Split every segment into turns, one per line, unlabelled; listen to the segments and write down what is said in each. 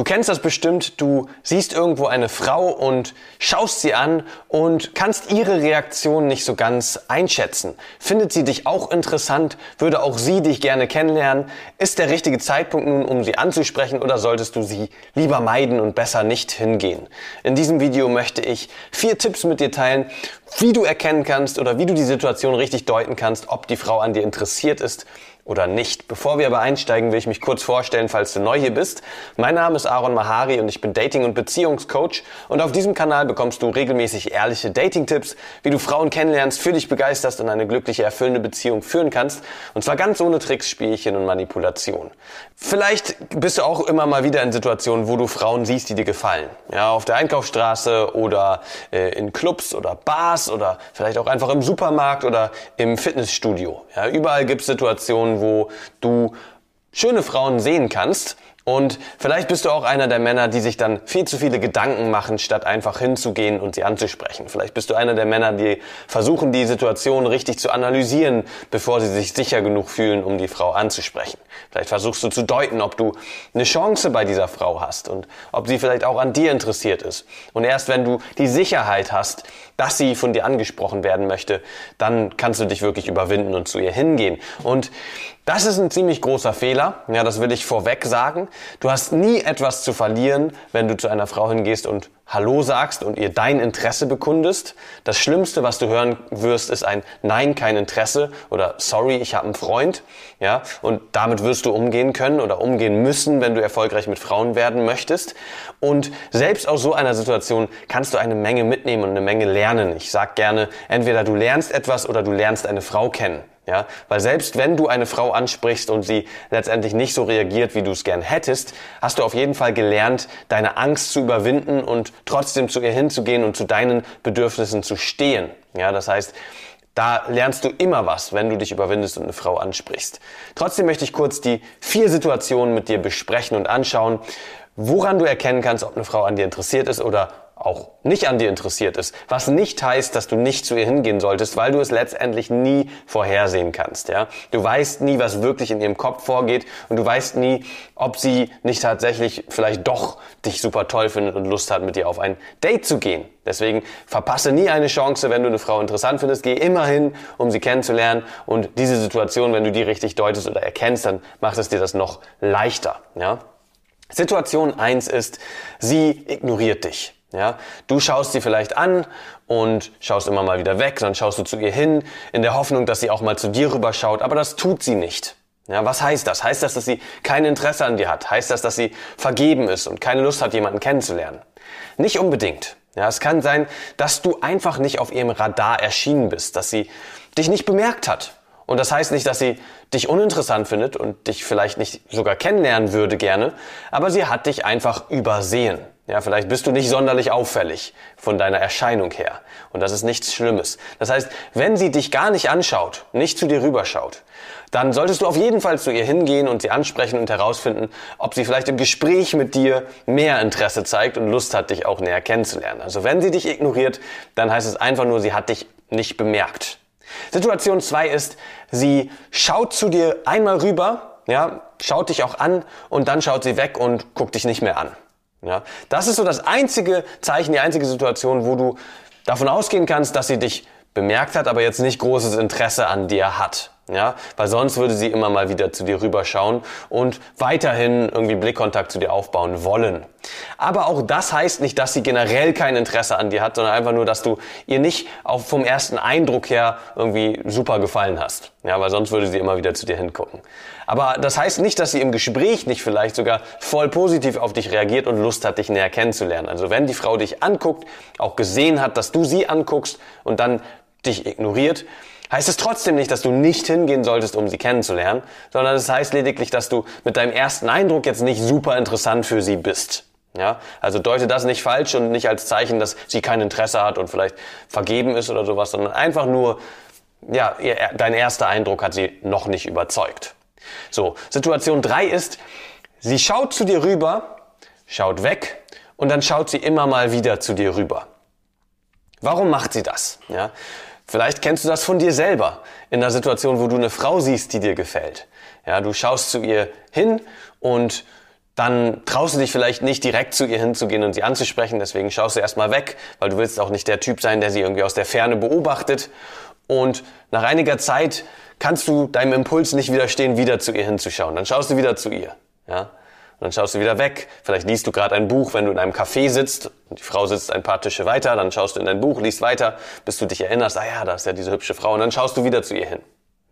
Du kennst das bestimmt, du siehst irgendwo eine Frau und schaust sie an und kannst ihre Reaktion nicht so ganz einschätzen. Findet sie dich auch interessant? Würde auch sie dich gerne kennenlernen? Ist der richtige Zeitpunkt nun, um sie anzusprechen oder solltest du sie lieber meiden und besser nicht hingehen? In diesem Video möchte ich vier Tipps mit dir teilen, wie du erkennen kannst oder wie du die Situation richtig deuten kannst, ob die Frau an dir interessiert ist oder nicht. Bevor wir aber einsteigen, will ich mich kurz vorstellen, falls du neu hier bist. Mein Name ist Aaron Mahari und ich bin Dating- und Beziehungscoach und auf diesem Kanal bekommst du regelmäßig ehrliche Dating-Tipps, wie du Frauen kennenlernst, für dich begeisterst und eine glückliche, erfüllende Beziehung führen kannst. Und zwar ganz ohne Tricks, Spielchen und Manipulation. Vielleicht bist du auch immer mal wieder in Situationen, wo du Frauen siehst, die dir gefallen. Ja, auf der Einkaufsstraße oder äh, in Clubs oder Bars oder vielleicht auch einfach im Supermarkt oder im Fitnessstudio. Ja, überall gibt es Situationen, wo du schöne Frauen sehen kannst und vielleicht bist du auch einer der Männer, die sich dann viel zu viele Gedanken machen, statt einfach hinzugehen und sie anzusprechen. Vielleicht bist du einer der Männer, die versuchen, die Situation richtig zu analysieren, bevor sie sich sicher genug fühlen, um die Frau anzusprechen. Vielleicht versuchst du zu deuten, ob du eine Chance bei dieser Frau hast und ob sie vielleicht auch an dir interessiert ist. Und erst wenn du die Sicherheit hast, dass sie von dir angesprochen werden möchte, dann kannst du dich wirklich überwinden und zu ihr hingehen. Und das ist ein ziemlich großer Fehler. Ja, das will ich vorweg sagen. Du hast nie etwas zu verlieren, wenn du zu einer Frau hingehst und Hallo sagst und ihr dein Interesse bekundest. Das Schlimmste, was du hören wirst, ist ein Nein, kein Interesse oder Sorry, ich habe einen Freund. Ja, und damit wirst du umgehen können oder umgehen müssen, wenn du erfolgreich mit Frauen werden möchtest. Und selbst aus so einer Situation kannst du eine Menge mitnehmen und eine Menge lernen. Ich sag gerne, entweder du lernst etwas oder du lernst eine Frau kennen. Ja, weil selbst wenn du eine Frau ansprichst und sie letztendlich nicht so reagiert, wie du es gern hättest, hast du auf jeden Fall gelernt, deine Angst zu überwinden und trotzdem zu ihr hinzugehen und zu deinen Bedürfnissen zu stehen. Ja, das heißt, da lernst du immer was, wenn du dich überwindest und eine Frau ansprichst. Trotzdem möchte ich kurz die vier Situationen mit dir besprechen und anschauen, woran du erkennen kannst, ob eine Frau an dir interessiert ist oder auch nicht an dir interessiert ist. Was nicht heißt, dass du nicht zu ihr hingehen solltest, weil du es letztendlich nie vorhersehen kannst. Ja? Du weißt nie, was wirklich in ihrem Kopf vorgeht und du weißt nie, ob sie nicht tatsächlich vielleicht doch dich super toll findet und Lust hat, mit dir auf ein Date zu gehen. Deswegen verpasse nie eine Chance, wenn du eine Frau interessant findest. Geh immer hin, um sie kennenzulernen. Und diese Situation, wenn du die richtig deutest oder erkennst, dann macht es dir das noch leichter. Ja? Situation eins ist, sie ignoriert dich. Ja, du schaust sie vielleicht an und schaust immer mal wieder weg, dann schaust du zu ihr hin, in der Hoffnung, dass sie auch mal zu dir rüberschaut, aber das tut sie nicht. Ja, was heißt das? Heißt das, dass sie kein Interesse an dir hat? Heißt das, dass sie vergeben ist und keine Lust hat, jemanden kennenzulernen? Nicht unbedingt. Ja, es kann sein, dass du einfach nicht auf ihrem Radar erschienen bist, dass sie dich nicht bemerkt hat. Und das heißt nicht, dass sie dich uninteressant findet und dich vielleicht nicht sogar kennenlernen würde gerne, aber sie hat dich einfach übersehen. Ja, vielleicht bist du nicht sonderlich auffällig von deiner Erscheinung her. Und das ist nichts Schlimmes. Das heißt, wenn sie dich gar nicht anschaut, nicht zu dir rüberschaut, dann solltest du auf jeden Fall zu ihr hingehen und sie ansprechen und herausfinden, ob sie vielleicht im Gespräch mit dir mehr Interesse zeigt und Lust hat, dich auch näher kennenzulernen. Also wenn sie dich ignoriert, dann heißt es einfach nur, sie hat dich nicht bemerkt. Situation zwei ist, sie schaut zu dir einmal rüber, ja, schaut dich auch an und dann schaut sie weg und guckt dich nicht mehr an. Ja, das ist so das einzige Zeichen, die einzige Situation, wo du davon ausgehen kannst, dass sie dich bemerkt hat, aber jetzt nicht großes Interesse an dir hat. Ja, weil sonst würde sie immer mal wieder zu dir rüberschauen und weiterhin irgendwie Blickkontakt zu dir aufbauen wollen. Aber auch das heißt nicht, dass sie generell kein Interesse an dir hat, sondern einfach nur, dass du ihr nicht auch vom ersten Eindruck her irgendwie super gefallen hast. Ja, weil sonst würde sie immer wieder zu dir hingucken. Aber das heißt nicht, dass sie im Gespräch nicht vielleicht sogar voll positiv auf dich reagiert und Lust hat, dich näher kennenzulernen. Also wenn die Frau dich anguckt, auch gesehen hat, dass du sie anguckst und dann dich ignoriert, heißt es trotzdem nicht, dass du nicht hingehen solltest, um sie kennenzulernen, sondern es heißt lediglich, dass du mit deinem ersten Eindruck jetzt nicht super interessant für sie bist. Ja, also deute das nicht falsch und nicht als Zeichen, dass sie kein Interesse hat und vielleicht vergeben ist oder sowas, sondern einfach nur, ja, ihr, dein erster Eindruck hat sie noch nicht überzeugt. So, Situation drei ist, sie schaut zu dir rüber, schaut weg und dann schaut sie immer mal wieder zu dir rüber. Warum macht sie das? Ja, vielleicht kennst du das von dir selber in einer Situation, wo du eine Frau siehst, die dir gefällt. Ja, du schaust zu ihr hin und dann traust du dich vielleicht nicht direkt zu ihr hinzugehen und sie anzusprechen, deswegen schaust du erstmal weg, weil du willst auch nicht der Typ sein, der sie irgendwie aus der Ferne beobachtet. Und nach einiger Zeit kannst du deinem Impuls nicht widerstehen, wieder zu ihr hinzuschauen. Dann schaust du wieder zu ihr. Ja? Und dann schaust du wieder weg. Vielleicht liest du gerade ein Buch, wenn du in einem Café sitzt und die Frau sitzt ein paar Tische weiter. Dann schaust du in dein Buch, liest weiter, bis du dich erinnerst, ah ja, da ist ja diese hübsche Frau. Und dann schaust du wieder zu ihr hin.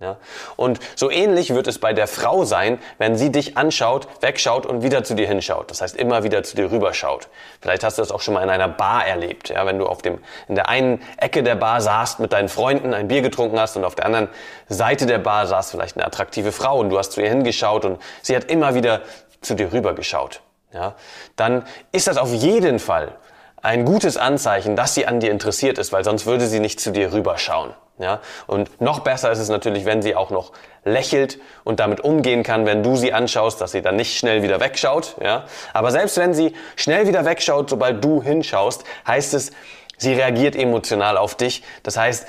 Ja? Und so ähnlich wird es bei der Frau sein, wenn sie dich anschaut, wegschaut und wieder zu dir hinschaut. Das heißt, immer wieder zu dir rüberschaut. Vielleicht hast du das auch schon mal in einer Bar erlebt. Ja? Wenn du auf dem, in der einen Ecke der Bar saßt, mit deinen Freunden ein Bier getrunken hast und auf der anderen Seite der Bar saß vielleicht eine attraktive Frau und du hast zu ihr hingeschaut und sie hat immer wieder zu dir rübergeschaut. Ja? Dann ist das auf jeden Fall ein gutes Anzeichen, dass sie an dir interessiert ist, weil sonst würde sie nicht zu dir rüberschauen. Ja? Und noch besser ist es natürlich, wenn sie auch noch lächelt und damit umgehen kann, wenn du sie anschaust, dass sie dann nicht schnell wieder wegschaut. Ja? Aber selbst wenn sie schnell wieder wegschaut, sobald du hinschaust, heißt es, sie reagiert emotional auf dich. Das heißt,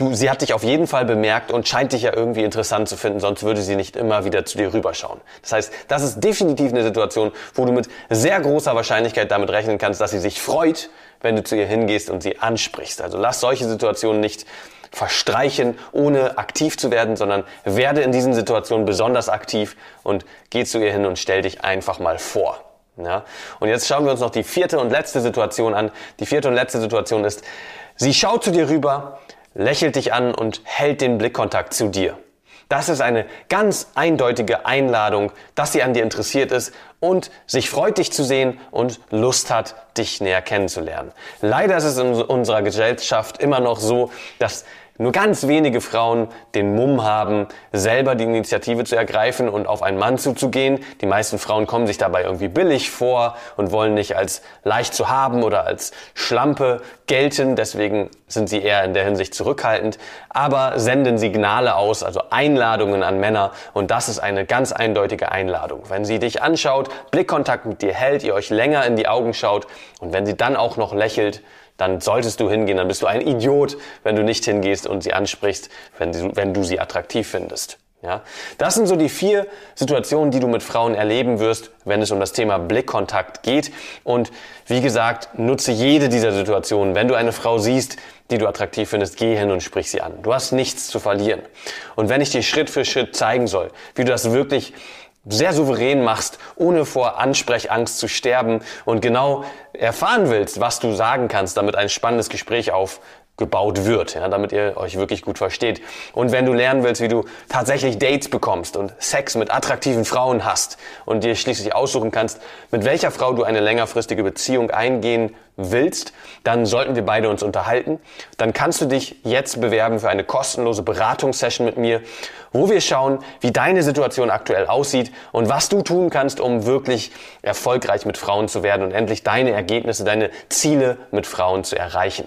du, sie hat dich auf jeden Fall bemerkt und scheint dich ja irgendwie interessant zu finden, sonst würde sie nicht immer wieder zu dir rüberschauen. Das heißt, das ist definitiv eine Situation, wo du mit sehr großer Wahrscheinlichkeit damit rechnen kannst, dass sie sich freut, wenn du zu ihr hingehst und sie ansprichst. Also lass solche Situationen nicht verstreichen, ohne aktiv zu werden, sondern werde in diesen Situationen besonders aktiv und geh zu ihr hin und stell dich einfach mal vor. Ja? Und jetzt schauen wir uns noch die vierte und letzte Situation an. Die vierte und letzte Situation ist, sie schaut zu dir rüber, lächelt dich an und hält den Blickkontakt zu dir. Das ist eine ganz eindeutige Einladung, dass sie an dir interessiert ist und sich freut, dich zu sehen und Lust hat, dich näher kennenzulernen. Leider ist es in unserer Gesellschaft immer noch so, dass nur ganz wenige Frauen den Mumm haben, selber die Initiative zu ergreifen und auf einen Mann zuzugehen. Die meisten Frauen kommen sich dabei irgendwie billig vor und wollen nicht als leicht zu haben oder als Schlampe gelten. Deswegen sind sie eher in der Hinsicht zurückhaltend, aber senden Signale aus, also Einladungen an Männer. Und das ist eine ganz eindeutige Einladung. Wenn sie dich anschaut, Blickkontakt mit dir hält, ihr euch länger in die Augen schaut und wenn sie dann auch noch lächelt, dann solltest du hingehen. Dann bist du ein Idiot, wenn du nicht hingehst und sie ansprichst, wenn du, wenn du sie attraktiv findest. Ja, das sind so die vier Situationen, die du mit Frauen erleben wirst, wenn es um das Thema Blickkontakt geht. Und wie gesagt, nutze jede dieser Situationen. Wenn du eine Frau siehst, die du attraktiv findest, geh hin und sprich sie an. Du hast nichts zu verlieren. Und wenn ich dir Schritt für Schritt zeigen soll, wie du das wirklich sehr souverän machst, ohne vor Ansprechangst zu sterben und genau erfahren willst, was du sagen kannst, damit ein spannendes Gespräch auf gebaut wird, ja, damit ihr euch wirklich gut versteht. Und wenn du lernen willst, wie du tatsächlich Dates bekommst und Sex mit attraktiven Frauen hast und dir schließlich aussuchen kannst, mit welcher Frau du eine längerfristige Beziehung eingehen willst, dann sollten wir beide uns unterhalten. Dann kannst du dich jetzt bewerben für eine kostenlose Beratungssession mit mir, wo wir schauen, wie deine Situation aktuell aussieht und was du tun kannst, um wirklich erfolgreich mit Frauen zu werden und endlich deine Ergebnisse, deine Ziele mit Frauen zu erreichen.